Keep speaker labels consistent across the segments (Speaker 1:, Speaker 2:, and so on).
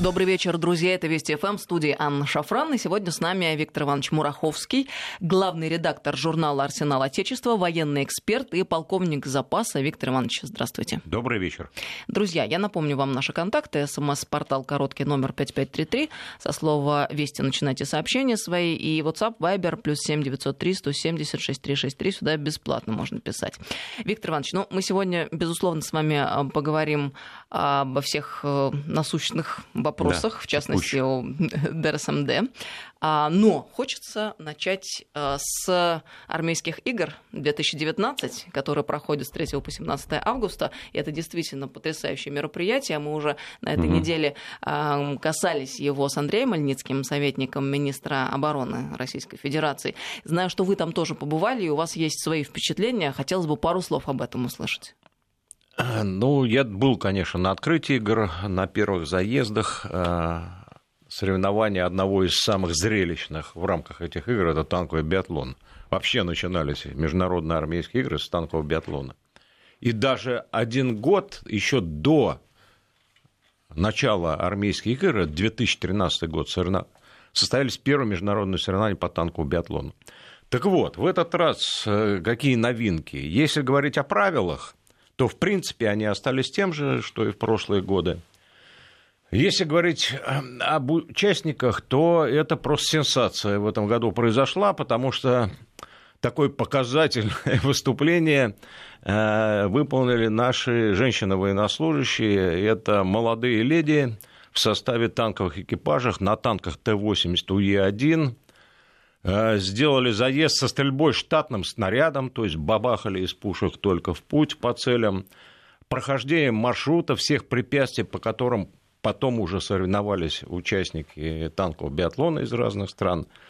Speaker 1: Добрый вечер, друзья. Это Вести ФМ, студии Анна Шафран. И сегодня с нами Виктор Иванович Мураховский, главный редактор журнала «Арсенал Отечества», военный эксперт и полковник запаса. Виктор Иванович, здравствуйте.
Speaker 2: Добрый вечер.
Speaker 1: Друзья, я напомню вам наши контакты. СМС-портал короткий номер 5533. Со слова «Вести» начинайте сообщения свои. И WhatsApp, Viber, плюс 7903 170 6363. Сюда бесплатно можно писать. Виктор Иванович, ну, мы сегодня, безусловно, с вами а, поговорим обо всех э, насущных вопросах да, в частности о ДРСМД. А, но хочется начать а, с армейских игр 2019, которые проходят с 3 по 17 августа. И это действительно потрясающее мероприятие. Мы уже на этой угу. неделе а, касались его с Андреем Мальницким, советником министра обороны Российской Федерации. Знаю, что вы там тоже побывали, и у вас есть свои впечатления. Хотелось бы пару слов об этом услышать.
Speaker 2: Ну, я был, конечно, на открытии игр, на первых заездах. Э, соревнования одного из самых зрелищных в рамках этих игр – это танковый биатлон. Вообще начинались международные армейские игры с танкового биатлона. И даже один год еще до начала армейских игр, 2013 год, состоялись первые международные соревнования по танковому биатлону. Так вот, в этот раз э, какие новинки? Если говорить о правилах, то в принципе они остались тем же, что и в прошлые годы. Если говорить э, об участниках, то это просто сенсация в этом году произошла, потому что такое показательное выступление э, выполнили наши женщины-военнослужащие. Это молодые леди в составе танковых экипажей на танках Т-80 УЕ-1, Э, сделали заезд со стрельбой штатным снарядом, то есть бабахали из пушек только в путь по целям, прохождением маршрута всех препятствий, по которым потом уже соревновались участники танкового биатлона из разных стран – Э,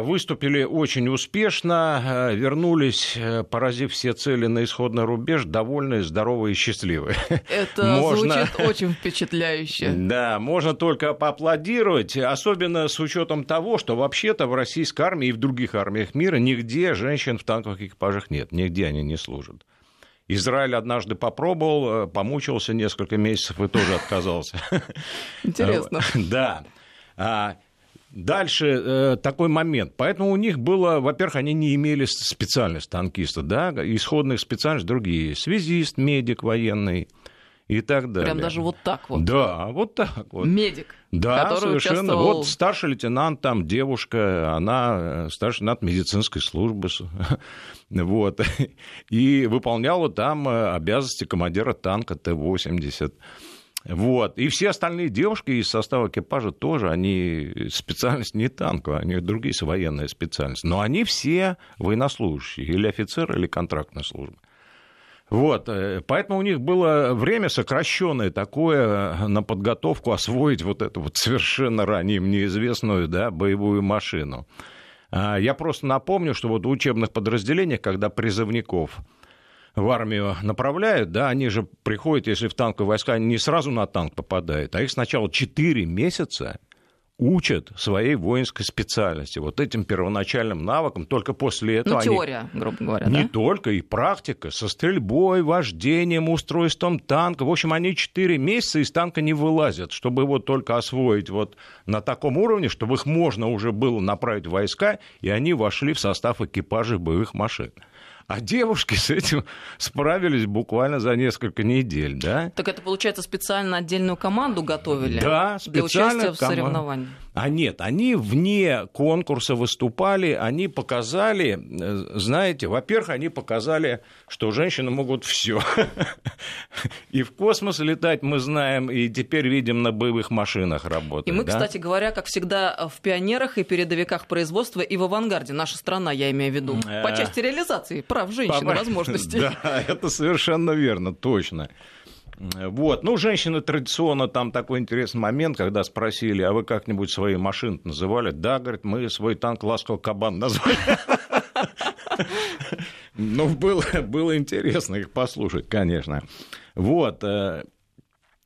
Speaker 2: выступили очень успешно, э, вернулись, э, поразив все цели на исходный рубеж, довольные, здоровые и счастливые.
Speaker 1: Это можно... звучит очень впечатляюще.
Speaker 2: Да, можно только поаплодировать, особенно с учетом того, что вообще-то в российской армии и в других армиях мира нигде женщин в танковых экипажах нет, нигде они не служат. Израиль однажды попробовал, помучился несколько месяцев и тоже отказался.
Speaker 1: Интересно.
Speaker 2: Да. Дальше э, такой момент. Поэтому у них было, во-первых, они не имели специальность танкиста, да, исходных специальностей другие. Связист, медик военный и так далее.
Speaker 1: Прям даже вот так вот.
Speaker 2: Да, вот так вот.
Speaker 1: Медик.
Speaker 2: Да, совершенно. Участвовал... Вот старший лейтенант, там девушка, она э, старший лейтенант медицинской службы. вот. И выполняла там э, обязанности командира танка Т-80. Вот. И все остальные девушки из состава экипажа тоже, они специальность не танковая, они другие военные специальности. Но они все военнослужащие, или офицеры, или контрактная служба. Вот, э, поэтому у них было время сокращенное такое на подготовку освоить вот эту вот совершенно ранее неизвестную да, боевую машину. А, я просто напомню, что вот в учебных подразделениях, когда призывников в армию направляют, да, они же приходят, если в танковые войска, они не сразу на танк попадают, а их сначала 4 месяца учат своей воинской специальности, вот этим первоначальным навыкам, только после этого...
Speaker 1: Ну, теория, они... грубо говоря,
Speaker 2: Не
Speaker 1: да?
Speaker 2: только, и практика, со стрельбой, вождением, устройством танка. В общем, они 4 месяца из танка не вылазят, чтобы его только освоить вот на таком уровне, чтобы их можно уже было направить в войска, и они вошли в состав экипажей боевых машин. А девушки с этим справились буквально за несколько недель, да?
Speaker 1: Так это, получается, специально отдельную команду готовили?
Speaker 2: Да,
Speaker 1: для участия в соревнованиях?
Speaker 2: А нет, они вне конкурса выступали, они показали, э, знаете, во-первых, они показали, что женщины могут все. И в космос летать мы знаем, и теперь видим на боевых машинах работать.
Speaker 1: И мы, да? кстати говоря, как всегда, в пионерах и передовиках производства и в авангарде, наша страна, я имею в виду, по э, части реализации прав женщин, возможностей.
Speaker 2: Да, это совершенно верно, точно. Вот. Ну, женщины традиционно, там такой интересный момент, когда спросили, а вы как-нибудь свои машины называли? Да, говорит, мы свой танк «Ласковый кабан» назвали. Ну, было, было интересно их послушать, конечно. Вот.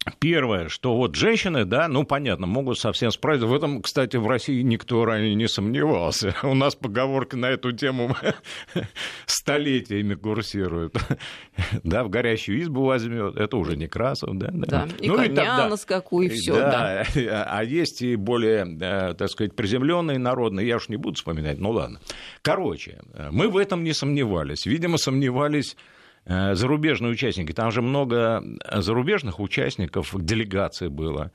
Speaker 2: Э, Первое, что вот женщины, да, ну, понятно, могут совсем справиться. В этом, кстати, в России никто ранее не сомневался. У нас поговорка на эту тему столетиями курсирует. Да, в горящую избу возьмет, это уже Некрасов, да.
Speaker 1: Да, да. и ну, коня и тогда, на скаку, и все,
Speaker 2: да, да. А есть и более, э, так сказать, приземленные народные, я уж не буду вспоминать, ну ладно. Короче, мы в этом не сомневались. Видимо, сомневались Э, зарубежные участники. Там же много зарубежных участников, делегаций было.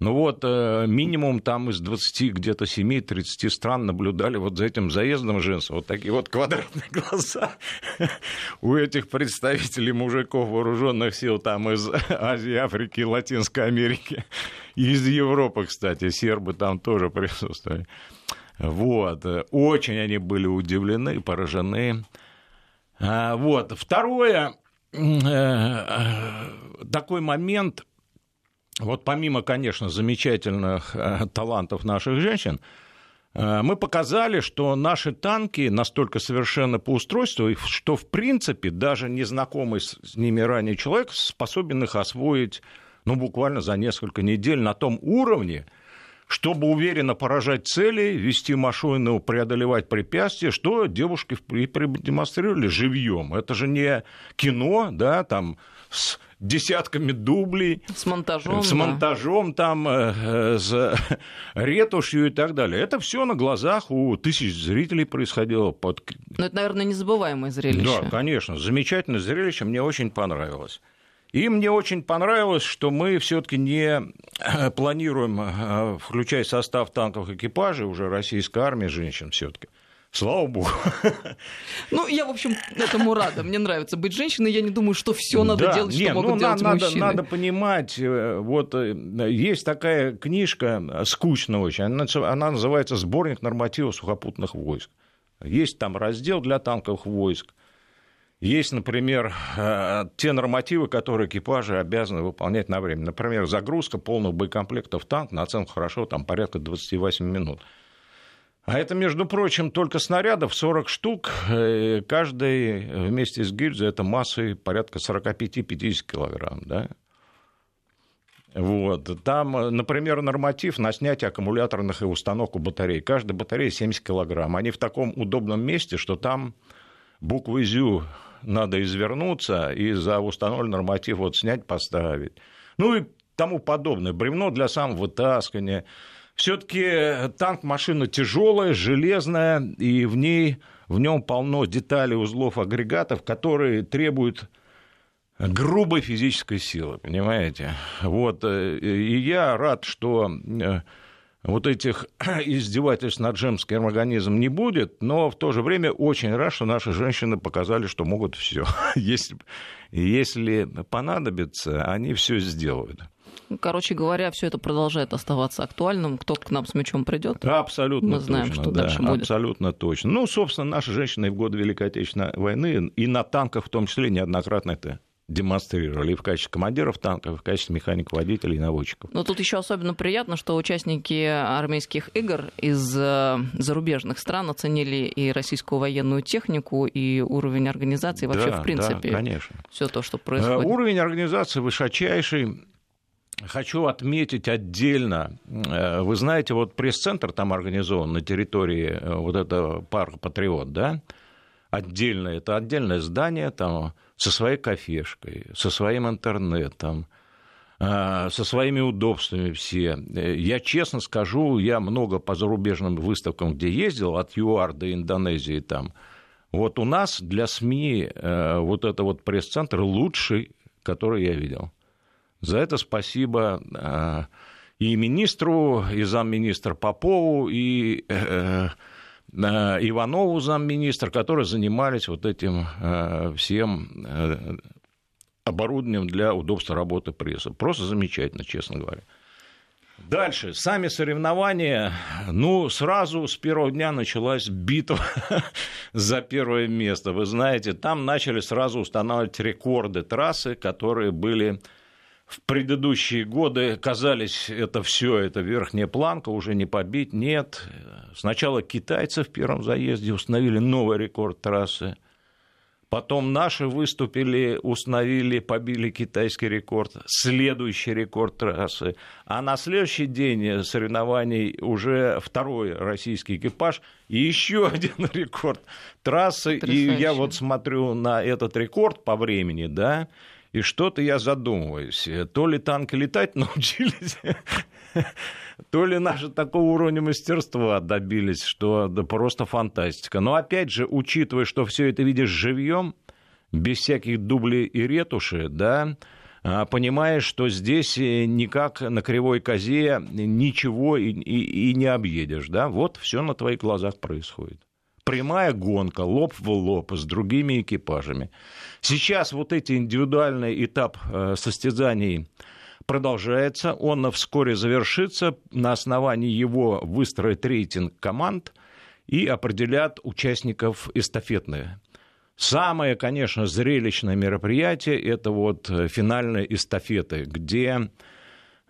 Speaker 2: Ну вот, э, минимум там из 20 где-то 7-30 стран наблюдали вот за этим заездом женского. Вот такие вот квадратные глаза у этих представителей мужиков вооруженных сил там из Азии, Африки, Латинской Америки. И из Европы, кстати, сербы там тоже присутствовали. Вот. Очень они были удивлены, поражены. А, вот. Второе, э, э, такой момент, вот помимо, конечно, замечательных э, талантов наших женщин, мы показали, что наши танки настолько совершенно по устройству, что, в принципе, даже незнакомый с ними ранее человек способен их освоить ну, буквально за несколько недель на том уровне, чтобы уверенно поражать цели, вести машину, преодолевать препятствия, что девушки и продемонстрировали живьем. Это же не кино, да, там с десятками дублей.
Speaker 1: С монтажом.
Speaker 2: С монтажом да. там, э, с ретушью и так далее. Это все на глазах у тысяч зрителей происходило. Под...
Speaker 1: Но это, наверное, незабываемое зрелище.
Speaker 2: Да, конечно. Замечательное зрелище. Мне очень понравилось. И мне очень понравилось, что мы все-таки не э, планируем э, включать в состав танков экипажей уже российской армии женщин все-таки. Слава богу.
Speaker 1: Ну, я, в общем, этому рада. Мне нравится быть женщиной. Я не думаю, что все надо да, делать, нет, что могут ну, делать
Speaker 2: надо,
Speaker 1: мужчины.
Speaker 2: Надо понимать, э, вот есть такая книжка, скучная очень, она, она называется «Сборник нормативов сухопутных войск». Есть там раздел для танковых войск. Есть, например, э, те нормативы, которые экипажи обязаны выполнять на время. Например, загрузка полного боекомплекта в танк на оценку хорошо, там порядка 28 минут. А это, между прочим, только снарядов 40 штук, э, каждый вместе с гильзой это массой порядка 45-50 килограмм, да? Вот. Там, например, норматив на снятие аккумуляторных и установку батарей. Каждая батарея 70 килограмм. Они в таком удобном месте, что там буквы ЗЮ надо извернуться и за установленный норматив вот снять, поставить. Ну и тому подобное. Бревно для самовытаскивания. Все-таки танк машина тяжелая, железная, и в ней в нем полно деталей, узлов, агрегатов, которые требуют грубой физической силы, понимаете? Вот. И я рад, что э, вот этих издевательств над женским организмом не будет, но в то же время очень рад, что наши женщины показали, что могут все. Если, если понадобится, они все сделают.
Speaker 1: Короче говоря, все это продолжает оставаться актуальным. Кто к нам с мячом придет?
Speaker 2: Абсолютно
Speaker 1: Мы знаем,
Speaker 2: точно,
Speaker 1: что
Speaker 2: да,
Speaker 1: дальше будет.
Speaker 2: Абсолютно точно. Ну, собственно, наши женщины в годы Великой Отечественной войны и на танках в том числе неоднократно это демонстрировали в качестве командиров танков, в качестве механиков, водителей и наводчиков.
Speaker 1: Но тут еще особенно приятно, что участники армейских игр из э, зарубежных стран оценили и российскую военную технику, и уровень организации вообще,
Speaker 2: да,
Speaker 1: в принципе,
Speaker 2: да, конечно.
Speaker 1: все то, что происходит.
Speaker 2: Э, уровень организации высочайший. Хочу отметить отдельно, э, вы знаете, вот пресс-центр там организован на территории вот этого парка «Патриот», да, отдельно, это отдельное здание, там со своей кафешкой, со своим интернетом, а, со своими удобствами все. Я честно скажу, я много по зарубежным выставкам, где ездил, от ЮАР до Индонезии там. Вот у нас для СМИ э, вот это вот пресс-центр лучший, который я видел. За это спасибо э, и министру, и замминистра Попову, и э, Иванову, замминистра, которые занимались вот этим э, всем э, оборудованием для удобства работы прессы. Просто замечательно, честно говоря. Дальше, сами соревнования, ну, сразу с первого дня началась битва за первое место. Вы знаете, там начали сразу устанавливать рекорды трассы, которые были в предыдущие годы казались, это все, это верхняя планка, уже не побить, нет. Сначала китайцы в первом заезде установили новый рекорд трассы, Потом наши выступили, установили, побили китайский рекорд, следующий рекорд трассы. А на следующий день соревнований уже второй российский экипаж и еще один рекорд трассы. И я вот смотрю на этот рекорд по времени, да, и что-то я задумываюсь. То ли танки летать научились, то ли наши такого уровня мастерства добились, что да просто фантастика. Но опять же, учитывая, что все это видишь живьем, без всяких дублей и ретуши, да, а, понимаешь, что здесь э, никак на кривой козе ничего и, и, и не объедешь, да, вот все на твоих глазах происходит. Прямая гонка, лоб в лоб с другими экипажами. Сейчас вот эти индивидуальный этап э, состязаний продолжается, он вскоре завершится, на основании его выстроит рейтинг команд и определят участников эстафетные. Самое, конечно, зрелищное мероприятие – это вот финальные эстафеты, где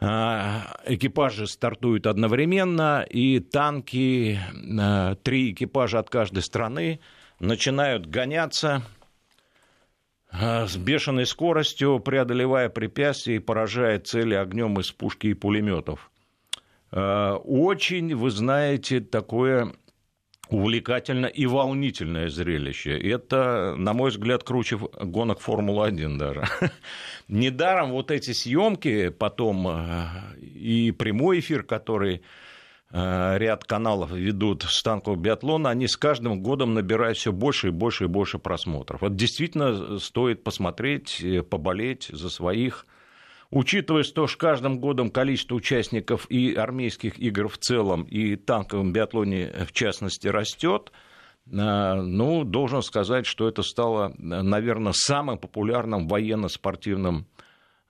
Speaker 2: а, экипажи стартуют одновременно, и танки, а, три экипажа от каждой страны, начинают гоняться – с бешеной скоростью, преодолевая препятствия и поражая цели огнем из пушки и пулеметов. А, очень, вы знаете, такое увлекательное и волнительное зрелище. Это, на мой взгляд, круче гонок Формулы-1 даже. Недаром вот эти съемки потом а, и прямой эфир, который ряд каналов ведут станковый биатлон, они с каждым годом набирают все больше и больше и больше просмотров. Вот действительно стоит посмотреть, э, поболеть за своих. Учитывая, что с каждым годом количество участников и армейских игр в целом, и танковом биатлоне в частности растет, э, ну, должен сказать, что это стало, наверное, самым популярным военно-спортивным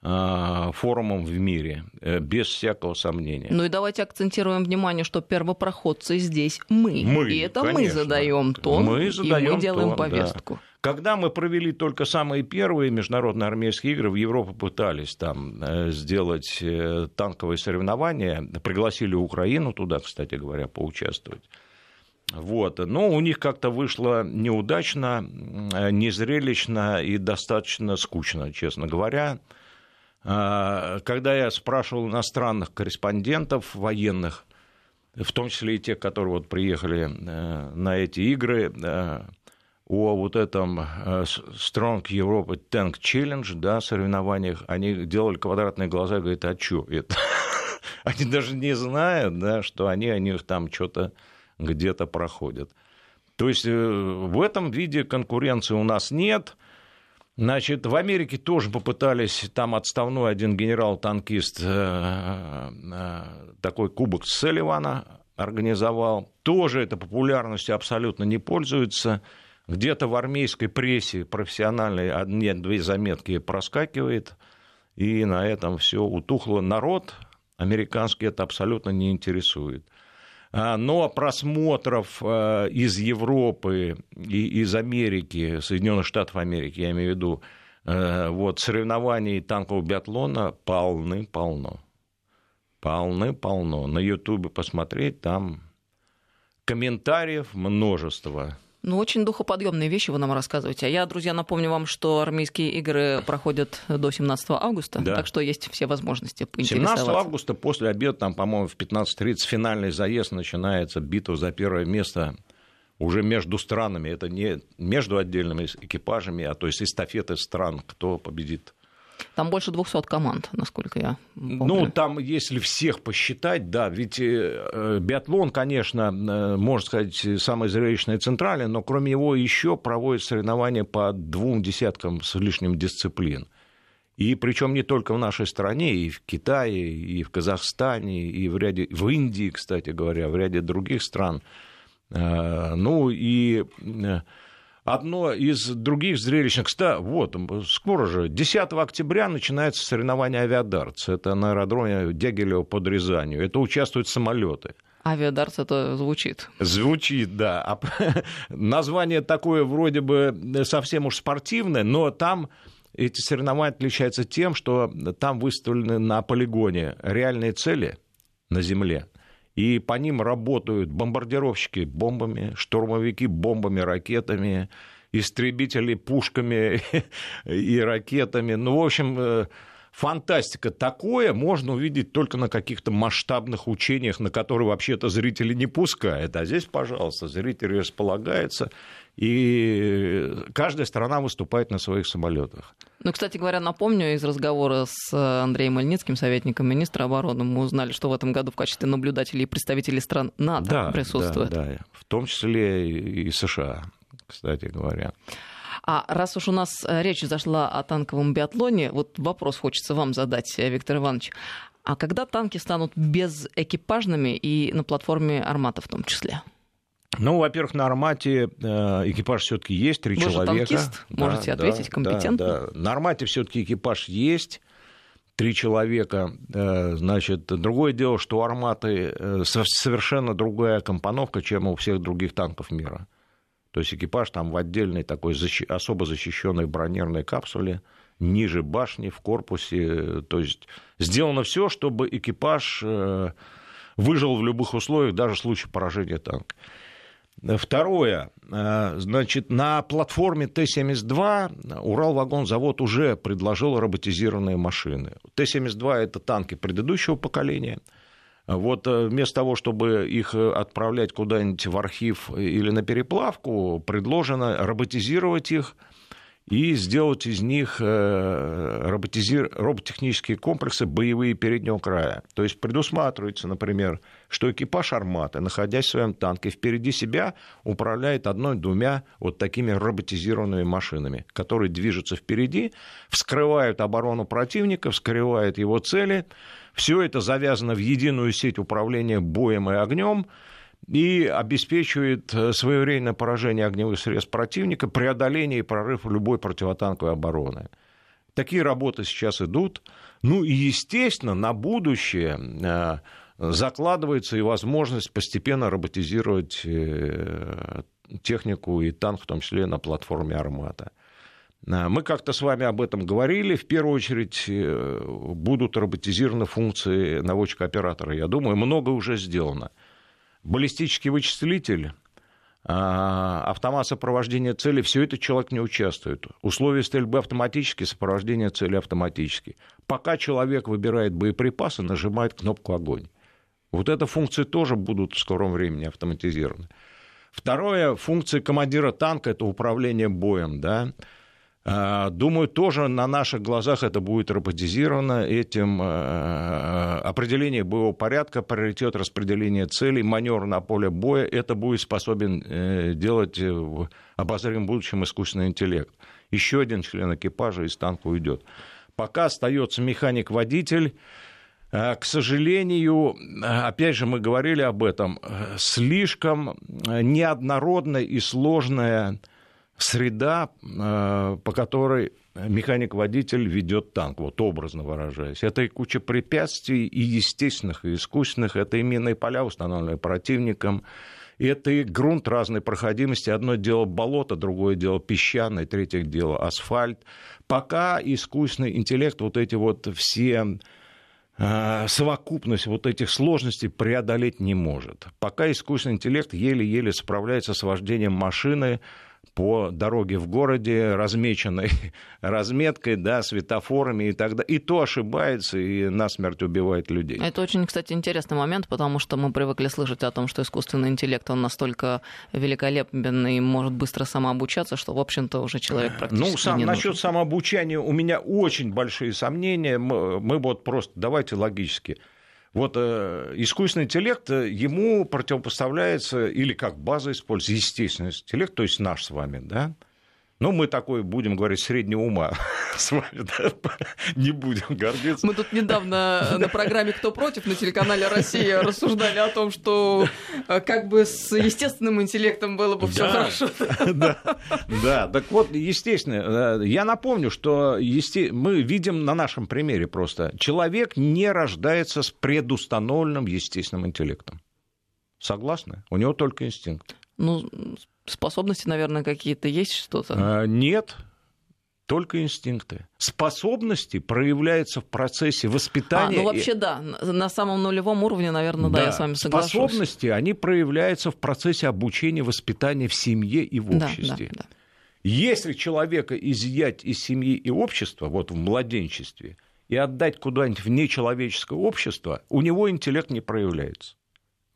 Speaker 2: форумом в мире, э, без всякого сомнения.
Speaker 1: Ну и давайте акцентируем внимание, что первопроходцы здесь мы. Мы, И это конечно. мы задаем тон, мы задаем и мы делаем тон, повестку.
Speaker 2: Да. Когда мы провели только самые первые международные армейские игры, в Европу пытались там э, сделать э, танковые соревнования, пригласили Украину туда, кстати говоря, поучаствовать. Вот. Но у них как-то вышло неудачно, незрелищно и достаточно скучно, честно говоря. А, когда я спрашивал иностранных корреспондентов военных, в том числе и тех, которые вот приехали э, на эти игры, э, о вот этом э, Strong Europe Tank Challenge, да, соревнованиях, они делали квадратные глаза и говорят, а что это? они даже не знают, да, что они о них там что-то где-то проходят. То есть в этом виде конкуренции у нас нет – Значит, в Америке тоже попытались, там отставной один генерал-танкист, э, э, такой кубок Селивана организовал. Тоже эта популярностью абсолютно не пользуется. Где-то в армейской прессе профессиональной одни-две заметки проскакивает, и на этом все утухло. Народ американский это абсолютно не интересует. А, но просмотров э, из Европы и из Америки, Соединенных Штатов Америки, я имею в виду, э, вот, соревнований танкового биатлона полны-полно. Полны-полно. На Ютубе посмотреть, там комментариев множество.
Speaker 1: Ну, очень духоподъемные вещи вы нам рассказываете. А я, друзья, напомню вам, что армейские игры проходят до 17 августа, да. так что есть все возможности поинтересоваться.
Speaker 2: 17 августа после обеда, там, по-моему, в 15.30 финальный заезд начинается, битва за первое место уже между странами. Это не между отдельными экипажами, а то есть эстафеты стран, кто победит
Speaker 1: там больше 200 команд, насколько я помню.
Speaker 2: Ну, там, если всех посчитать, да, ведь э, э, биатлон, конечно, э, можно сказать, самый зрелищный центральный, но кроме него еще проводят соревнования по двум десяткам с лишним дисциплин. И причем не только в нашей стране, и в Китае, и в Казахстане, и в, ряде, в Индии, кстати говоря, в ряде других стран. Ну и одно из других зрелищных... Кстати, вот, скоро же, 10 октября начинается соревнование «Авиадарц». Это на аэродроме Дягилева под Рязанью. Это участвуют самолеты.
Speaker 1: Авиадарц это звучит.
Speaker 2: Звучит, да. А название такое вроде бы совсем уж спортивное, но там эти соревнования отличаются тем, что там выставлены на полигоне реальные цели на Земле и по ним работают бомбардировщики бомбами, штурмовики бомбами, ракетами, истребителей пушками и ракетами. Ну, в общем, э, фантастика. Такое можно увидеть только на каких-то масштабных учениях, на которые вообще-то зрители не пускают. А здесь, пожалуйста, зрители располагаются, и каждая страна выступает на своих самолетах.
Speaker 1: Ну, кстати говоря, напомню, из разговора с Андреем Мальницким, советником министра обороны, мы узнали, что в этом году в качестве наблюдателей и представителей стран НАТО да, присутствуют.
Speaker 2: Да, да, в том числе и США, кстати говоря.
Speaker 1: А раз уж у нас э, речь зашла о танковом биатлоне, вот вопрос хочется вам задать, э, Виктор Иванович. А когда танки станут безэкипажными и на платформе «Армата» в том числе?
Speaker 2: Ну, во-первых, на «Армате» э, экипаж все таки есть, три Вы человека.
Speaker 1: танкист, можете да, ответить да, компетентно.
Speaker 2: Да, да. На «Армате» все таки экипаж есть, три человека. Значит, другое дело, что у «Арматы» совершенно другая компоновка, чем у всех других танков мира. То есть экипаж там в отдельной такой защи... особо защищенной бронированной капсуле, ниже башни, в корпусе. То есть сделано все, чтобы экипаж э, выжил в любых условиях, даже в случае поражения танка. Второе, э, значит, на платформе Т-72 Уралвагонзавод уже предложил роботизированные машины. Т-72 это танки предыдущего поколения – вот э, вместо того, чтобы их э, отправлять куда-нибудь в архив или на переплавку, предложено роботизировать их и сделать из них э, роботизир... роботехнические комплексы боевые переднего края. То есть предусматривается, например, что экипаж «Арматы», находясь в своем танке, впереди себя управляет одной-двумя вот такими роботизированными машинами, которые движутся впереди, вскрывают оборону противника, вскрывают его цели, все это завязано в единую сеть управления боем и огнем и обеспечивает э, своевременное поражение огневых средств противника, преодоление и прорыв любой противотанковой обороны. Такие работы сейчас идут. Ну и, естественно, на будущее э, закладывается и возможность постепенно роботизировать э, технику и танк, в том числе на платформе «Армата». Мы как-то с вами об этом говорили. В первую очередь будут роботизированы функции наводчика-оператора. Я думаю, много уже сделано. Баллистический вычислитель, а, автомат сопровождения цели, все это человек не участвует. Условия стрельбы автоматически, сопровождение цели автоматически. Пока человек выбирает боеприпасы, нажимает кнопку «Огонь». Вот эти функции тоже будут в скором времени автоматизированы. Второе, функция командира танка – это управление боем. Да? А, думаю, тоже на наших глазах это будет роботизировано. Этим э, э, определение боевого порядка, приоритет распределения целей, маневр на поле боя, это будет способен э, делать в обозримом будущем искусственный интеллект. Еще один член экипажа из танка уйдет. Пока остается механик-водитель. К сожалению, опять же, мы говорили об этом, слишком неоднородная и сложная среда, э, по которой механик-водитель ведет танк, вот образно выражаясь. Это и куча препятствий, и естественных, и искусственных. Это и минные поля, установленные противником. Это и грунт разной проходимости. Одно дело болото, другое дело песчаное, третье дело асфальт. Пока искусственный интеллект, вот эти вот все э, совокупность вот этих сложностей преодолеть не может. Пока искусственный интеллект еле-еле справляется с вождением машины, по дороге в городе, размеченной разметкой, да, светофорами и так далее. И то ошибается и насмерть убивает людей.
Speaker 1: Это очень, кстати, интересный момент, потому что мы привыкли слышать о том, что искусственный интеллект, он настолько великолепен и может быстро самообучаться, что, в общем-то, уже человек ну, практически ну, сам,
Speaker 2: Насчет нужен. самообучания у меня очень большие сомнения. Мы, мы вот просто, давайте логически, вот э, искусственный интеллект, э, ему противопоставляется, или как база используется, естественный интеллект, то есть наш с вами, да, ну, мы такой, будем говорить, среднего ума с вами, да? не будем гордиться.
Speaker 1: Мы тут недавно на программе «Кто против» на телеканале «Россия» рассуждали о том, что э, как бы с естественным интеллектом было бы все хорошо.
Speaker 2: Да, да, так вот, естественно, э, я напомню, что есте... мы видим на нашем примере просто, человек не рождается с предустановленным естественным интеллектом. Согласны? У него только инстинкт.
Speaker 1: Ну, способности, наверное, какие-то есть что-то?
Speaker 2: А, нет, только инстинкты. Способности проявляются в процессе воспитания. А,
Speaker 1: ну вообще да, на самом нулевом уровне, наверное, да, да я с вами соглашусь.
Speaker 2: Способности, они проявляются в процессе обучения, воспитания в семье и в обществе. Да, да, да. Если человека изъять из семьи и общества, вот в младенчестве, и отдать куда-нибудь в нечеловеческое общество, у него интеллект не проявляется.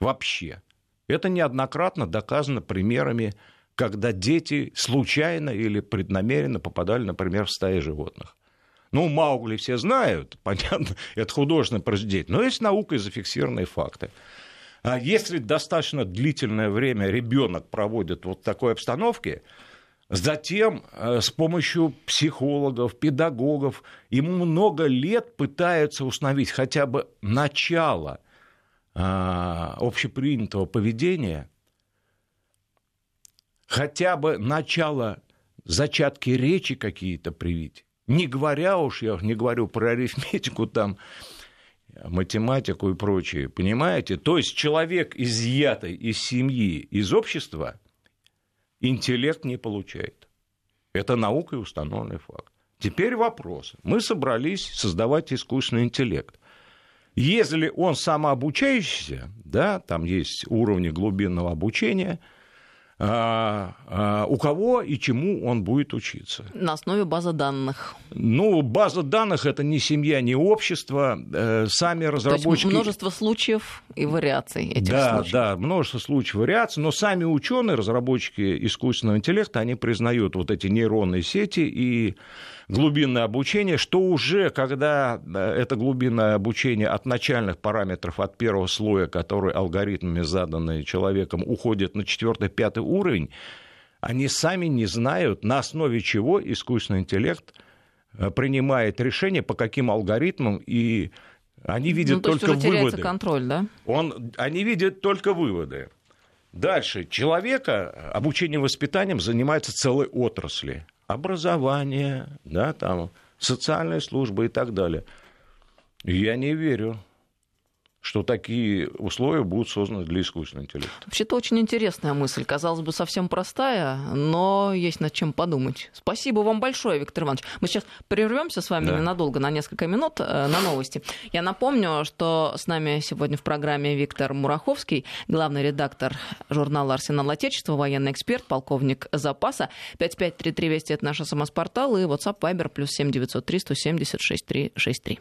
Speaker 2: Вообще. Это неоднократно доказано примерами, когда дети случайно или преднамеренно попадали, например, в стаи животных. Ну, Маугли все знают, понятно, это художественное произведение, но есть наукой зафиксированные факты. А если достаточно длительное время ребенок проводит вот в такой обстановке, Затем э, с помощью психологов, педагогов ему много лет пытаются установить хотя бы начало общепринятого поведения, хотя бы начало зачатки речи какие-то привить. Не говоря уж, я не говорю про арифметику, там, математику и прочее, понимаете? То есть человек, изъятый из семьи, из общества, интеллект не получает. Это наукой установленный факт. Теперь вопрос. Мы собрались создавать искусственный интеллект. Если он самообучающийся, да, там есть уровни глубинного обучения – а, а, у кого и чему он будет учиться.
Speaker 1: На основе базы данных.
Speaker 2: Ну, база данных это не семья, не общество. Э, сами разработчики... То есть
Speaker 1: множество случаев и вариаций этих
Speaker 2: да,
Speaker 1: случаев.
Speaker 2: Да, множество случаев и вариаций, но сами ученые, разработчики искусственного интеллекта, они признают вот эти нейронные сети и глубинное обучение, что уже, когда э, это глубинное обучение от начальных параметров, от первого слоя, который алгоритмами заданные человеком, уходит на четвертый, пятый уровень, они сами не знают, на основе чего искусственный интеллект э, принимает решение, по каким алгоритмам, и они видят ну, то только есть уже выводы.
Speaker 1: контроль, да?
Speaker 2: Он, они видят только выводы. Дальше. Человека обучением воспитанием занимаются целые отрасли образование, да, там, социальная служба и так далее. Я не верю что такие условия будут созданы для искусственного интеллекта.
Speaker 1: Вообще-то очень интересная мысль. Казалось бы, совсем простая, но есть над чем подумать. Спасибо вам большое, Виктор Иванович. Мы сейчас прервемся с вами да. ненадолго, на несколько минут, э, на новости. Я напомню, что с нами сегодня в программе Виктор Мураховский, главный редактор журнала «Арсенал Отечества», военный эксперт, полковник запаса. 5533 Вести – это наш СМС-портал и WhatsApp Viber плюс 7903 170 6363.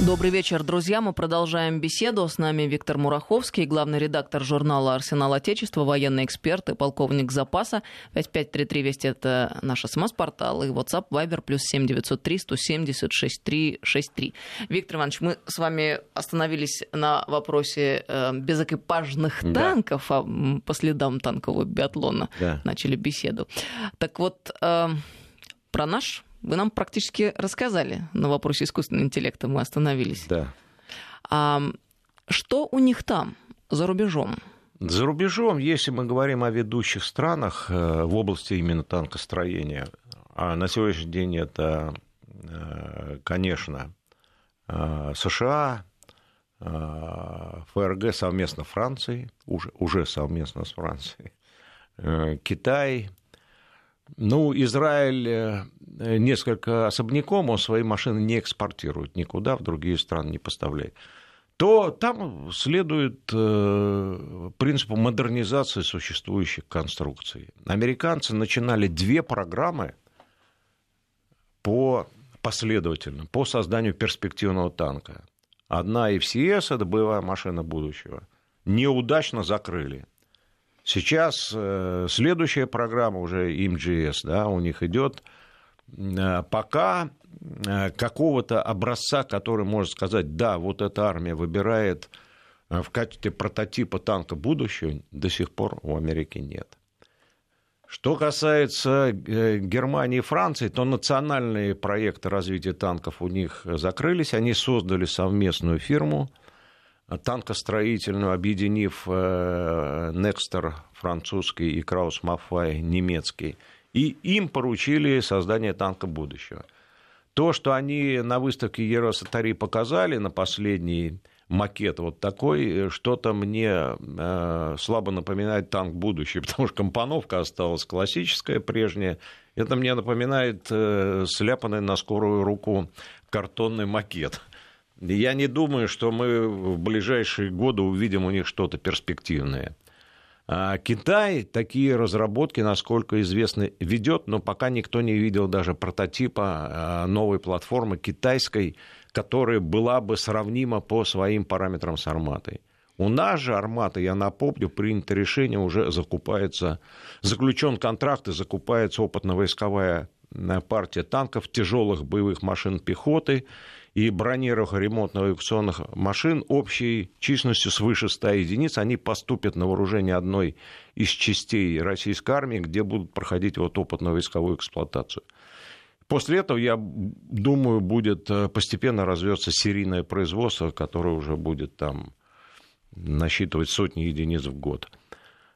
Speaker 1: Добрый вечер, друзья. Мы продолжаем беседу. С нами Виктор Мураховский, главный редактор журнала «Арсенал Отечества», военный эксперт и полковник запаса. 5533 Вести – это наш СМС-портал и WhatsApp Viber плюс 7903 170 6363. Виктор Иванович, мы с вами остановились на вопросе э, безэкипажных да. танков, а по следам танкового биатлона да. начали беседу. Так вот, э, про наш вы нам практически рассказали на вопросе искусственного интеллекта, мы остановились.
Speaker 2: Да.
Speaker 1: А, что у них там, за рубежом?
Speaker 2: За рубежом, если мы говорим о ведущих странах э, в области именно танкостроения, а на сегодняшний день это, э, конечно, э, США, ФРГ совместно с Францией, уже, уже совместно с Францией, Китай, ну, Израиль э, несколько особняком, он свои машины не экспортирует никуда, в другие страны не поставляет то там следует э, принципу модернизации существующих конструкций. Американцы начинали две программы по последовательно, по созданию перспективного танка. Одна FCS, это боевая машина будущего, неудачно закрыли. Сейчас э, следующая программа уже МГС, да, у них идет э, пока э, какого-то образца, который может сказать, да, вот эта армия выбирает в качестве прототипа танка будущего, до сих пор у Америки нет. Что касается Германии и Франции, то национальные проекты развития танков у них закрылись. Они создали совместную фирму, танкостроительную, объединив Некстер э, французский и Краус Маффай немецкий. И им поручили создание танка будущего. То, что они на выставке Еросатари показали на последний макет вот такой, что-то мне э, слабо напоминает танк будущего, потому что компоновка осталась классическая, прежняя. Это мне напоминает э, сляпанный на скорую руку картонный макет Я не думаю, что мы в ближайшие годы увидим у них что-то перспективное. А Китай такие разработки, насколько известно, ведет, но пока никто не видел даже прототипа а, новой платформы китайской, которая была бы сравнима по своим параметрам с Арматой. У нас же Армата, я напомню, принято решение, уже закупается, заключен контракт и закупается опытно-войсковая э, партия танков, тяжелых боевых машин пехоты и бронированных ремонтно-авиационных машин общей численностью свыше 100 единиц. Они поступят на вооружение одной из частей российской армии, где будут проходить вот опытно-войсковую эксплуатацию. После этого, я думаю, будет э, постепенно развиваться серийное производство, которое уже будет там насчитывать сотни единиц в год.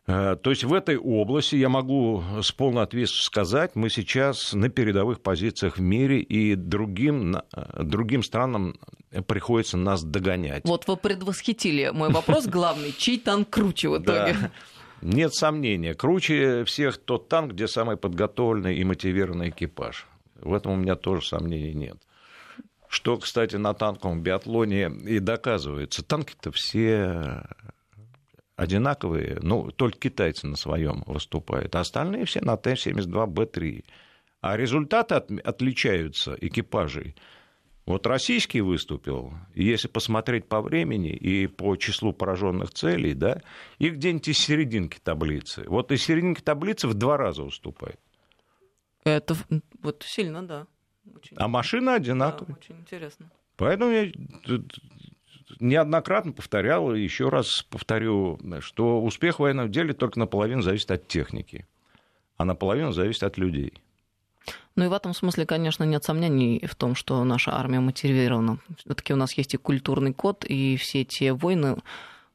Speaker 2: Э, то есть в этой области, я могу с полной ответственностью сказать, мы сейчас на передовых позициях в мире, и другим, э, другим странам приходится нас догонять.
Speaker 1: Вот вы предвосхитили мой вопрос главный. Чей танк круче в итоге?
Speaker 2: Нет сомнения. Круче всех тот танк, где самый подготовленный и мотивированный экипаж. В этом у меня тоже сомнений нет. Что, кстати, на танковом биатлоне и доказывается. Танки-то все одинаковые, ну, только китайцы на своем выступают, а остальные все на Т-72Б3. А результаты от, отличаются экипажей. Вот российский выступил, и если посмотреть по времени и по числу пораженных целей, да, и где-нибудь из серединки таблицы. Вот из серединки таблицы в два раза уступает.
Speaker 1: Это вот сильно, да.
Speaker 2: Очень... А машина одинаковая.
Speaker 1: Да, очень интересно.
Speaker 2: Поэтому я неоднократно повторял, и еще раз повторю, что успех в военном деле только наполовину зависит от техники, а наполовину зависит от людей.
Speaker 1: Ну и в этом смысле, конечно, нет сомнений в том, что наша армия мотивирована. Все-таки у нас есть и культурный код, и все те войны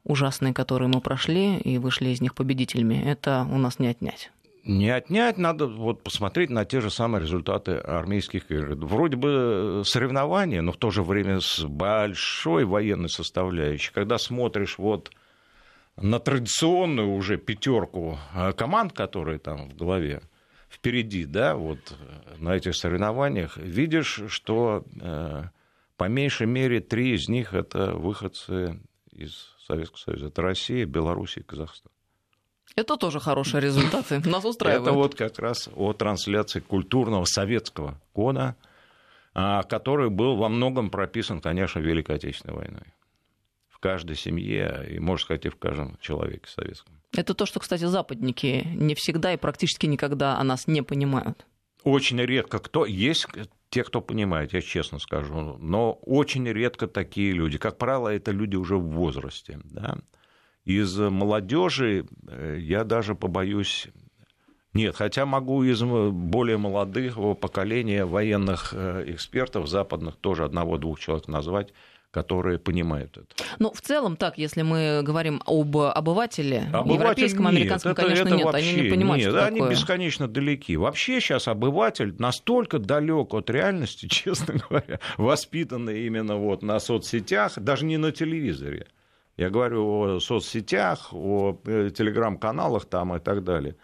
Speaker 1: ужасные, которые мы прошли и вышли из них победителями, это у нас не отнять
Speaker 2: не отнять, надо вот посмотреть на те же самые результаты армейских игр. Вроде бы соревнования, но в то же время с большой военной составляющей. Когда смотришь вот на традиционную уже пятерку э, команд, которые там в голове впереди, да, вот э, на этих соревнованиях, видишь, что э, по меньшей мере три из них это выходцы из Советского Союза. Это Россия, Белоруссия и Казахстан.
Speaker 1: Это тоже хорошие результаты. Нас устраивает.
Speaker 2: Это вот как раз о трансляции культурного советского кода, а, который был во многом прописан, конечно, Великой Отечественной войной. В каждой семье и, можно сказать, и в каждом человеке советском.
Speaker 1: Это то, что, кстати, западники не всегда и практически никогда о нас не понимают.
Speaker 2: Очень редко кто... Есть те, кто понимает, я честно скажу, но очень редко такие люди. Как правило, это люди уже в возрасте. Да? Из молодежи э, я даже побоюсь нет, хотя могу из более молодых поколения военных э, экспертов западных тоже одного-двух человек назвать, которые понимают это.
Speaker 1: Ну, в целом, так, если мы говорим об обывателе, Обыватель европейском, нет, американском, это, конечно, это нет, вообще, они не понимают, нет, что
Speaker 2: они
Speaker 1: такое.
Speaker 2: бесконечно далеки. Вообще сейчас обыватель настолько далек от реальности, честно говоря, воспитанный именно вот на соцсетях, даже не на телевизоре. Я говорю о соцсетях, о э, телеграм-каналах там и так далее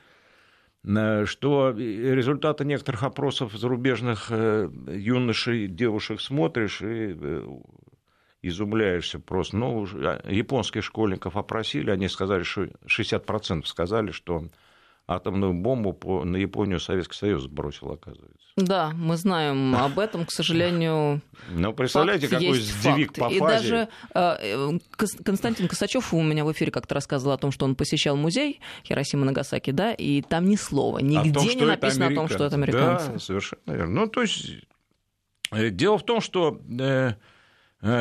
Speaker 2: э, что результаты некоторых опросов зарубежных э, юношей, девушек смотришь и изумляешься просто. Ну, японских школьников опросили, они сказали, что 60% сказали, что атомную бомбу по, на Японию Советский Союз сбросил, оказывается.
Speaker 1: Да, мы знаем об этом, к сожалению.
Speaker 2: Ну, представляете, какой сдвиг по фазе. И даже
Speaker 1: э, Константин Косачев у меня в эфире как-то рассказывал о том, что он посещал музей Хиросима Нагасаки, да, и там ни слова, нигде том, не написано о том, что это американцы.
Speaker 2: Да, совершенно верно. Ну, то есть, э, дело в том, что э,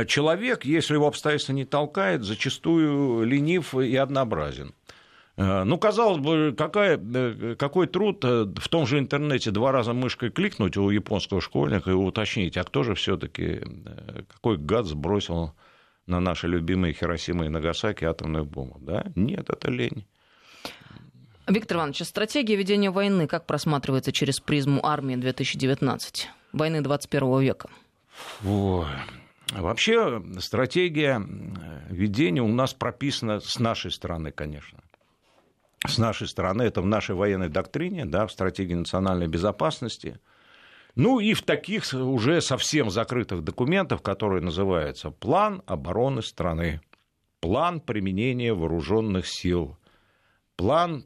Speaker 2: человек, если его обстоятельства не толкает, зачастую ленив и однообразен. Э, ну, казалось бы, какая, э, какой труд э, в том же интернете два раза мышкой кликнуть у японского школьника и уточнить, а кто же все таки какой гад сбросил на наши любимые Хиросимы и Нагасаки атомную бомбу, да? Нет, это лень.
Speaker 1: Виктор Иванович, стратегия ведения войны как просматривается через призму армии 2019, войны 21 века?
Speaker 2: Ой. Вообще стратегия ведения у нас прописана с нашей стороны, конечно с нашей стороны, это в нашей военной доктрине, да, в стратегии национальной безопасности. Ну и в таких уже совсем закрытых документах, которые называются «План обороны страны», «План применения вооруженных сил», «План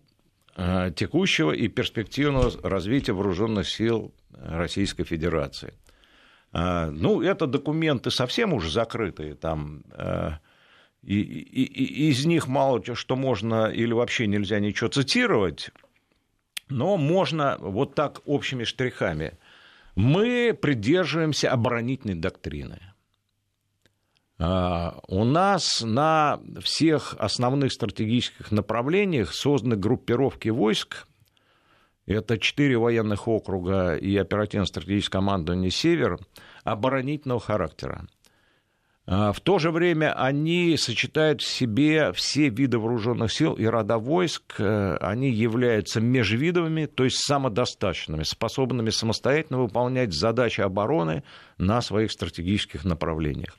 Speaker 2: э, текущего и перспективного развития вооруженных сил Российской Федерации». Э, ну, это документы совсем уже закрытые, там э, и, и, и из них мало что можно или вообще нельзя ничего цитировать, но можно вот так общими штрихами. Мы придерживаемся оборонительной доктрины. А, у нас на всех основных стратегических направлениях созданы группировки войск. Это четыре военных округа и оперативно-стратегическое командование «Север» оборонительного характера. А, в то же время они сочетают в себе все виды вооруженных сил и рода войск. Э, они являются межвидовыми, то есть самодостаточными, способными самостоятельно выполнять задачи обороны на своих стратегических направлениях.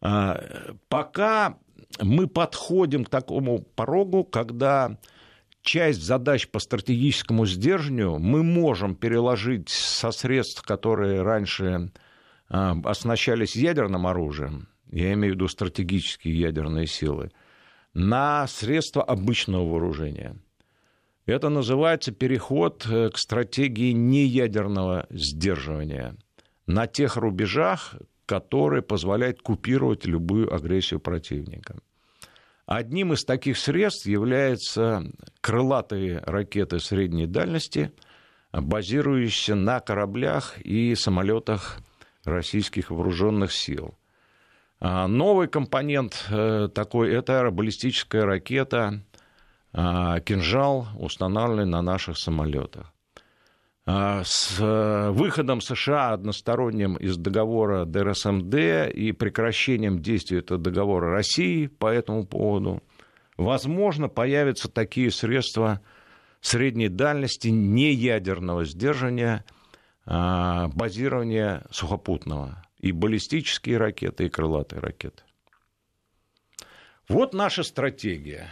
Speaker 2: А, пока мы подходим к такому порогу, когда часть задач по стратегическому сдержанию мы можем переложить со средств, которые раньше оснащались ядерным оружием, я имею в виду стратегические ядерные силы, на средства обычного вооружения. Это называется переход э, к стратегии неядерного сдерживания на тех рубежах, которые позволяют купировать любую агрессию противника. Одним из таких средств являются крылатые ракеты средней дальности, базирующиеся на кораблях и самолетах российских вооруженных сил. А новый компонент э, такой – это аэробаллистическая ракета а, «Кинжал», установленная на наших самолетах. А, с э, выходом США односторонним из договора ДРСМД и прекращением действия этого договора России по этому поводу, возможно, появятся такие средства средней дальности неядерного сдерживания – базирования сухопутного. И баллистические ракеты, и крылатые ракеты. Вот наша стратегия.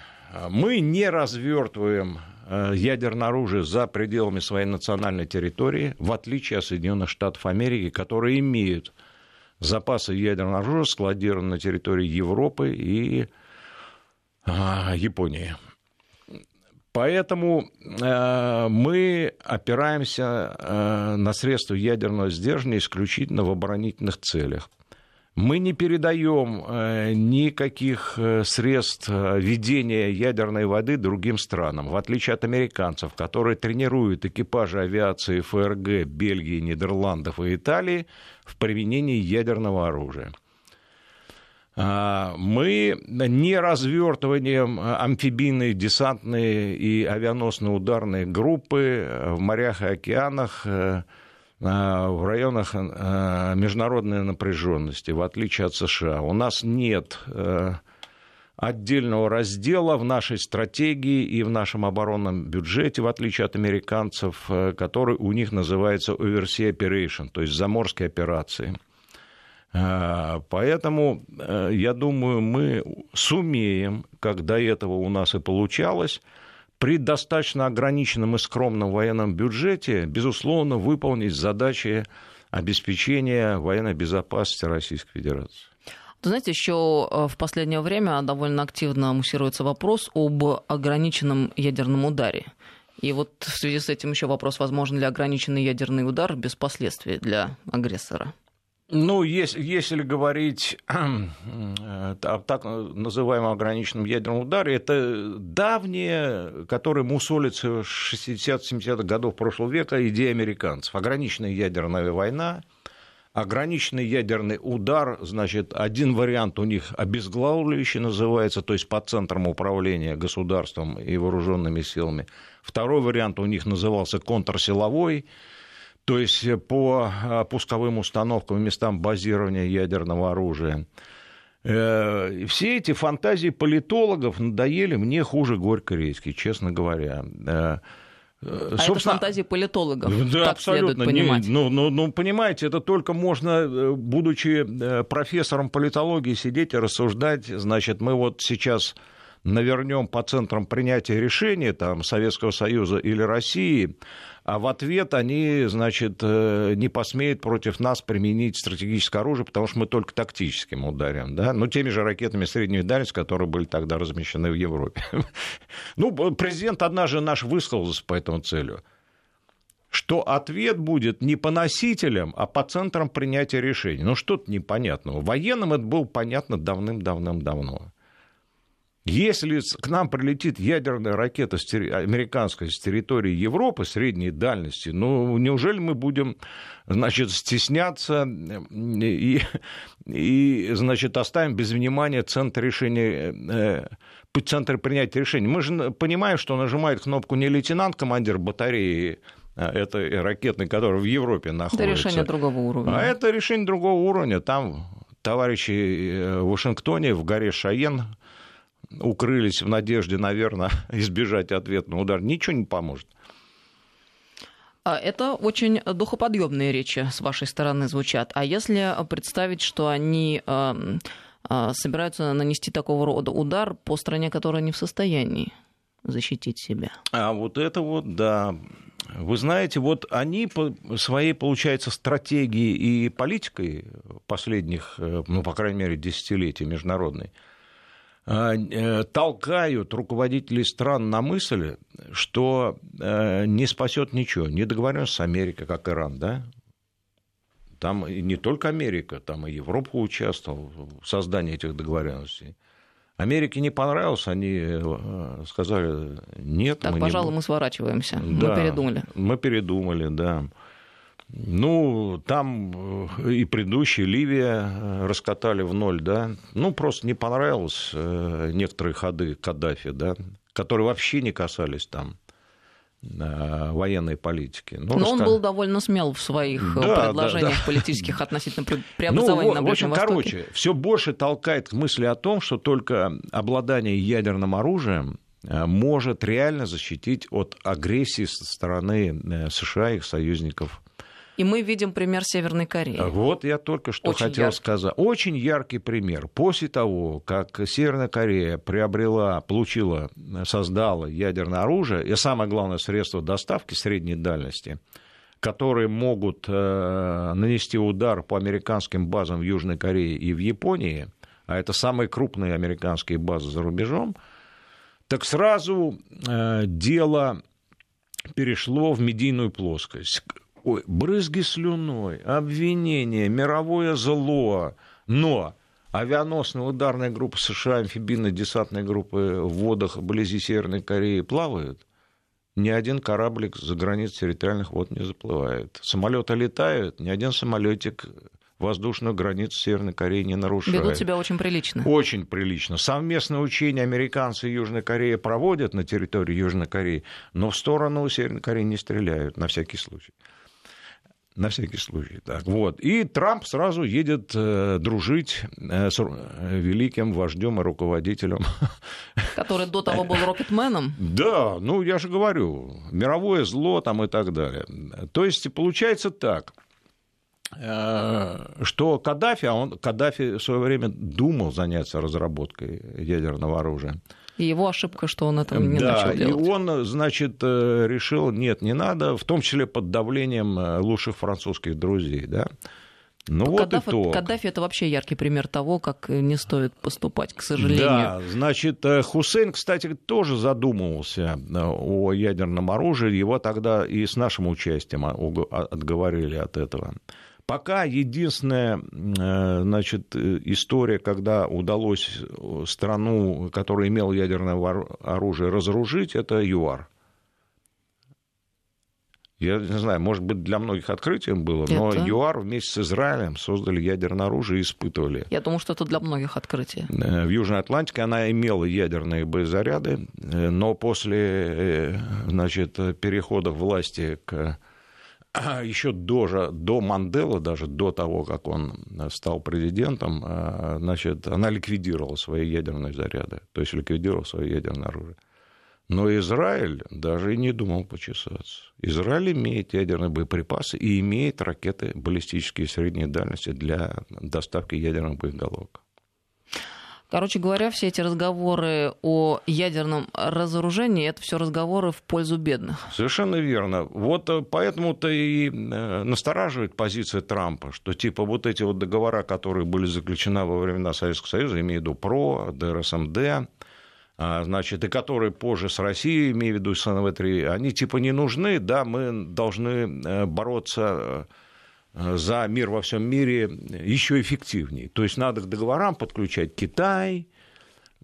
Speaker 2: Мы не развертываем э, ядерное оружие за пределами своей национальной территории, в отличие от Соединенных Штатов Америки, которые имеют запасы ядерного оружия, складированные на территории Европы и а, Японии. Поэтому э, мы опираемся э, на средства ядерного сдерживания исключительно в оборонительных целях. Мы не передаем э, никаких э, средств э, ведения ядерной воды другим странам, в отличие от американцев, которые тренируют экипажи авиации ФРГ, Бельгии, Нидерландов и Италии в применении ядерного оружия. А, мы не развертыванием амфибийной, десантной и авианосной ударной группы в морях и океанах э, а, в районах э, международной напряженности, в отличие от США. У нас нет э, отдельного раздела в нашей стратегии и в нашем оборонном бюджете, в отличие от американцев, который у них называется Oversea Operation, то есть заморские операции – а, поэтому, э, я думаю, мы сумеем, как до этого у нас и получалось, при достаточно ограниченном и скромном военном бюджете, безусловно, выполнить задачи обеспечения военной безопасности Российской Федерации.
Speaker 1: Знаете, еще э, в последнее время довольно активно муссируется вопрос об ограниченном ядерном ударе. И вот в связи с этим еще вопрос, возможен ли ограниченный ядерный удар без последствий для агрессора?
Speaker 2: Ну, если, если говорить о так называемом ограниченном ядерном ударе, это давнее, которое мусолится в 60-70-х годов прошлого века, идея американцев. Ограниченная ядерная война, ограниченный ядерный удар, значит, один вариант у них обезглавливающий называется, то есть под центром управления государством и вооруженными силами. Второй вариант у них назывался контрсиловой, то есть э, по э, пусковым установкам и местам базирования ядерного оружия. Э, все эти фантазии политологов надоели мне хуже горько редьки, честно говоря.
Speaker 1: А Собственно, это фантазии политологов.
Speaker 2: Да, так абсолютно. Понимать. Не, ну, ну, ну, понимаете, это только можно, будучи профессором политологии, сидеть и рассуждать. Значит, мы вот сейчас навернем по центрам принятия решений там, Советского Союза или России, а в ответ они, значит, э, не посмеют против нас применить стратегическое оружие, потому что мы только тактическим ударим, да, ну, теми же ракетами средней дальности, которые были тогда размещены в Европе. Ну, президент однажды наш высказался по этому целью что ответ будет не по носителям, а по центрам принятия решений. Ну, что-то непонятного. Военным это было понятно давным-давным-давно. Если к нам прилетит ядерная ракета американская с территории Европы средней дальности, ну, неужели мы будем, значит, стесняться и, и значит, оставим без внимания центр решения, э, центр принятия решений? Мы же понимаем, что нажимает кнопку не лейтенант, командир батареи э, этой ракетной, которая в Европе находится.
Speaker 1: Это решение другого уровня.
Speaker 2: А это решение другого уровня. Там товарищи э, в Вашингтоне, в горе Шаен, укрылись в надежде, наверное, избежать ответного удара, ничего не поможет.
Speaker 1: А это очень духоподъемные речи с вашей стороны звучат. А если представить, что они эм, э, собираются нанести такого рода удар по стране, которая не в состоянии защитить себя?
Speaker 2: А вот это вот, да. Вы знаете, вот они по своей, получается, стратегией и политикой последних, э, ну, по крайней мере, десятилетий международной, а, толкают руководителей стран на мысль, что э, не спасет ничего, не договоренность с Америкой, как Иран, да? Там не только Америка, там и Европа участвовала в создании этих договоренностей. Америке не понравилось, они э, сказали, нет.
Speaker 1: Так,
Speaker 2: мы
Speaker 1: пожалуй,
Speaker 2: не...
Speaker 1: мы сворачиваемся.
Speaker 2: Да,
Speaker 1: мы передумали.
Speaker 2: Мы передумали, да. Ну, там э, и предыдущие Ливия э, раскатали в ноль, да. Ну, просто не понравилось э, некоторые ходы Каддафи, да, которые вообще не касались там военной политики.
Speaker 1: Ну, Но раска... он был довольно смел в своих да, предложениях да, да. политических относительно преобразования ну, на Ближнем
Speaker 2: в общем, Востоке. Короче, все больше толкает к мысли о том, что только обладание ядерным оружием может реально защитить от агрессии со стороны США и их союзников
Speaker 1: и мы видим пример Северной Кореи.
Speaker 2: Вот я только что Очень хотел яркий. сказать. Очень яркий пример. После того, как Северная Корея приобрела, получила, создала ядерное оружие, и самое главное средство доставки средней дальности, которые могут э, нанести удар по американским базам в Южной Корее и в Японии, а это самые крупные американские базы за рубежом, так сразу э, дело перешло в медийную плоскость. Ой, брызги слюной, обвинения, мировое зло. Но авианосная ударная группа США, амфибийная десантная группа в водах вблизи Северной Кореи плавают. Ни один кораблик за границей территориальных вод не заплывает. Самолеты летают, ни один самолетик воздушную границу Северной Кореи не нарушает.
Speaker 1: Ведут себя очень прилично.
Speaker 2: Очень прилично. Совместное учение американцы и Южной Кореи проводят на территории Южной Кореи, но в сторону Северной Кореи не стреляют, на всякий случай. На всякий случай. Так, вот. И Трамп сразу едет э, дружить э, с э, великим вождем и руководителем.
Speaker 1: Который до того был рокетменом?
Speaker 2: Да, ну я же говорю, мировое зло там и так далее. То есть получается так э, что Каддафи, а он, Каддафи в свое время думал заняться разработкой ядерного оружия.
Speaker 1: И его ошибка, что он этого не да, начал делать.
Speaker 2: И он, значит, э, решил, нет, не надо, в том числе под давлением э, лучших французских друзей, да.
Speaker 1: Ну вот Каддафи, итог. Каддафи это вообще яркий пример того, как не стоит поступать, к сожалению. Да,
Speaker 2: значит, э, Хусейн, кстати, тоже задумывался о ядерном оружии. Его тогда и с нашим участием отговорили от этого. Пока единственная э, значит, история, когда удалось страну, которая имела ядерное оружие, разоружить, это ЮАР. Я не знаю, может быть, для многих открытием было, но это... ЮАР вместе с Израилем создали ядерное оружие и испытывали.
Speaker 1: Я думаю, что это для многих открытие.
Speaker 2: Э, в Южной Атлантике она имела ядерные боезаряды, э, но после значит, перехода власти к еще до, до Манделы, даже до того, как он стал президентом, а, значит, она ликвидировала свои ядерные заряды, то есть ликвидировала свое ядерное оружие. Но Израиль даже и не думал почесаться. Израиль имеет ядерные боеприпасы и имеет ракеты баллистические средней дальности для доставки ядерных боеголовок.
Speaker 1: Короче говоря, все эти разговоры о ядерном разоружении это все разговоры в пользу бедных.
Speaker 2: Совершенно верно. Вот э, поэтому-то и э, настораживает позиция Трампа, что типа вот эти вот договора, которые были заключены во времена Советского Союза, имею в виду ПРО, ДРСМД, а, значит, и которые позже с Россией, имею в виду СНВ-3, они типа не нужны, да, мы должны э, бороться за мир во всем мире еще эффективнее. То есть надо к договорам подключать Китай,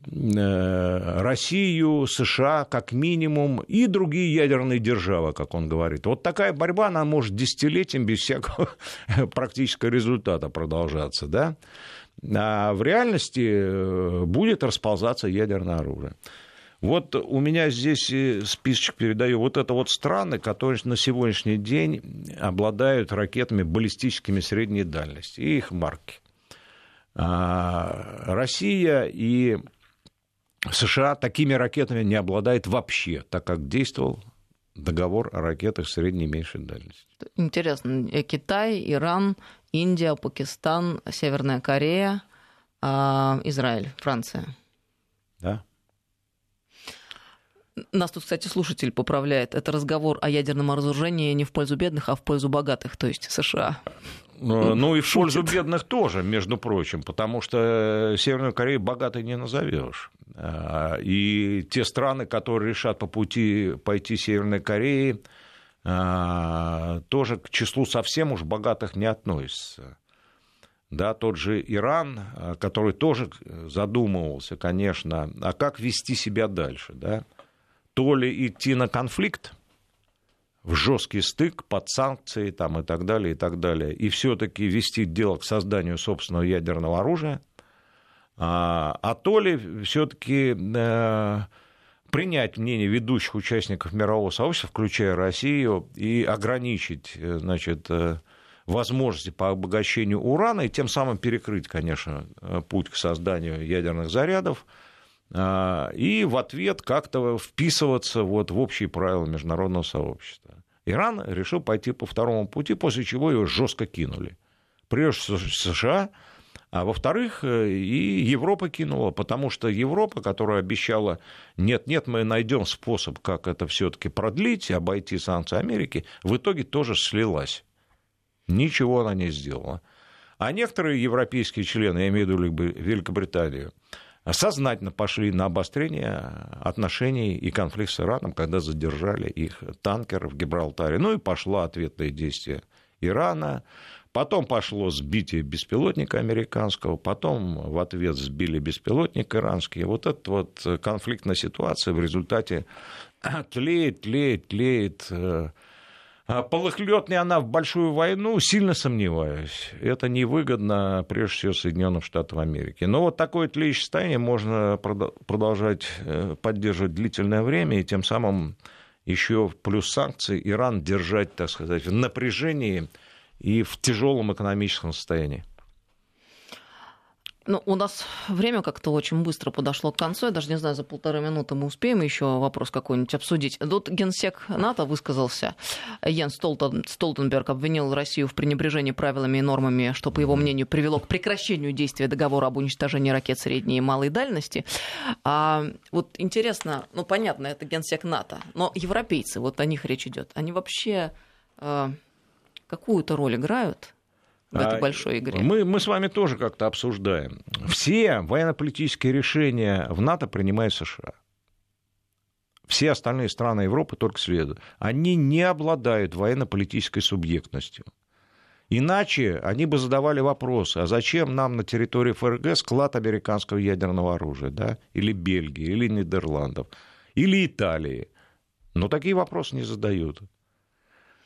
Speaker 2: э, Россию, США как минимум и другие ядерные державы, как он говорит. Вот такая борьба, она может десятилетием без всякого практического результата продолжаться, да? А в реальности э, будет расползаться ядерное оружие. Вот у меня здесь списочек передаю. Вот это вот страны, которые на сегодняшний день обладают ракетами баллистическими средней дальности и их марки. А, Россия и США такими ракетами не обладает вообще, так как действовал договор о ракетах средней и меньшей дальности.
Speaker 1: Интересно, э, Китай, Иран, Индия, Пакистан, Северная Корея, а, Израиль, Франция.
Speaker 2: Да.
Speaker 1: Нас тут, кстати, слушатель поправляет. Это разговор о ядерном разоружении не в пользу бедных, а в пользу богатых, то есть США.
Speaker 2: Ну, ну и в пользу бедных тоже, между прочим, потому что Северную Корею богатой не назовешь. А, и те страны, которые решат по пути пойти Северной Кореи, тоже к числу совсем уж богатых не относятся. Да, тот же Иран, который тоже задумывался, конечно, а как вести себя дальше, да? То ли идти на конфликт, в жесткий стык под санкции там, и так далее, и так далее, и все-таки вести дело к созданию собственного ядерного оружия, а, а то ли все-таки э, принять мнение ведущих участников мирового сообщества, включая Россию, и ограничить э, значит, э, возможности по обогащению урана, и тем самым перекрыть, конечно, путь к созданию ядерных зарядов, и в ответ как-то вписываться вот в общие правила международного сообщества. Иран решил пойти по второму пути, после чего его жестко кинули. Прежде США, а во-вторых, э, и Европа кинула, потому что Европа, которая обещала, нет-нет, мы найдем способ, как это все-таки продлить, обойти санкции Америки, в итоге тоже слилась. Ничего она не сделала. А некоторые европейские члены, я имею в виду Великобританию, сознательно пошли на обострение отношений и конфликт с Ираном, когда задержали их танкеры в Гибралтаре. Ну и пошло ответное действие Ирана. Потом пошло сбитие беспилотника американского, потом в ответ сбили беспилотник иранский. Вот эта вот конфликтная ситуация в результате тлеет, тлеет, тлеет э, полыхлет ли она в большую войну, сильно сомневаюсь. Это невыгодно, прежде всего, Соединенным Штатам Америки. Но вот такое тлеющее состояние можно продолжать э, поддерживать длительное время, и тем самым еще плюс санкции Иран держать, так сказать, в напряжении и в тяжелом экономическом состоянии.
Speaker 1: Ну, у нас время как-то очень быстро подошло к концу. Я даже не знаю, за полторы минуты мы успеем еще вопрос какой-нибудь обсудить. Тут генсек НАТО высказался. Йен Столтен, Столтенберг обвинил Россию в пренебрежении правилами и нормами, что, по его мнению, привело к прекращению действия договора об уничтожении ракет средней и малой дальности. А, вот интересно, ну, понятно, это генсек НАТО, но европейцы, вот о них речь идет, они вообще а, какую-то роль играют в этой а, большой игре?
Speaker 2: Мы, мы с вами тоже как-то обсуждаем. Все военно-политические решения в НАТО принимает США. Все остальные страны Европы только следуют. Они не обладают военно-политической субъектностью. Иначе они бы задавали вопрос, а зачем нам на территории ФРГ склад американского ядерного оружия, да? или Бельгии, или Нидерландов, или Италии. Но такие вопросы не задают.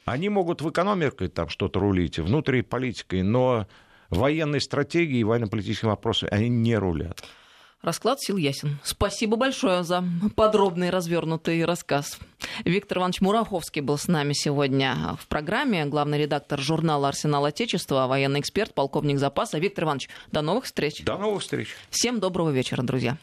Speaker 2: Они могут в экономике там что-то рулить, внутренней политикой, но военной стратегией и военно-политическими вопросами они не рулят.
Speaker 1: Расклад сил ясен. Спасибо большое за подробный развернутый рассказ. Виктор Иванович Мураховский был с нами сегодня в программе. Главный редактор журнала «Арсенал Отечества», военный эксперт, полковник запаса. Виктор Иванович, до новых встреч.
Speaker 2: До новых встреч.
Speaker 1: Всем доброго вечера, друзья.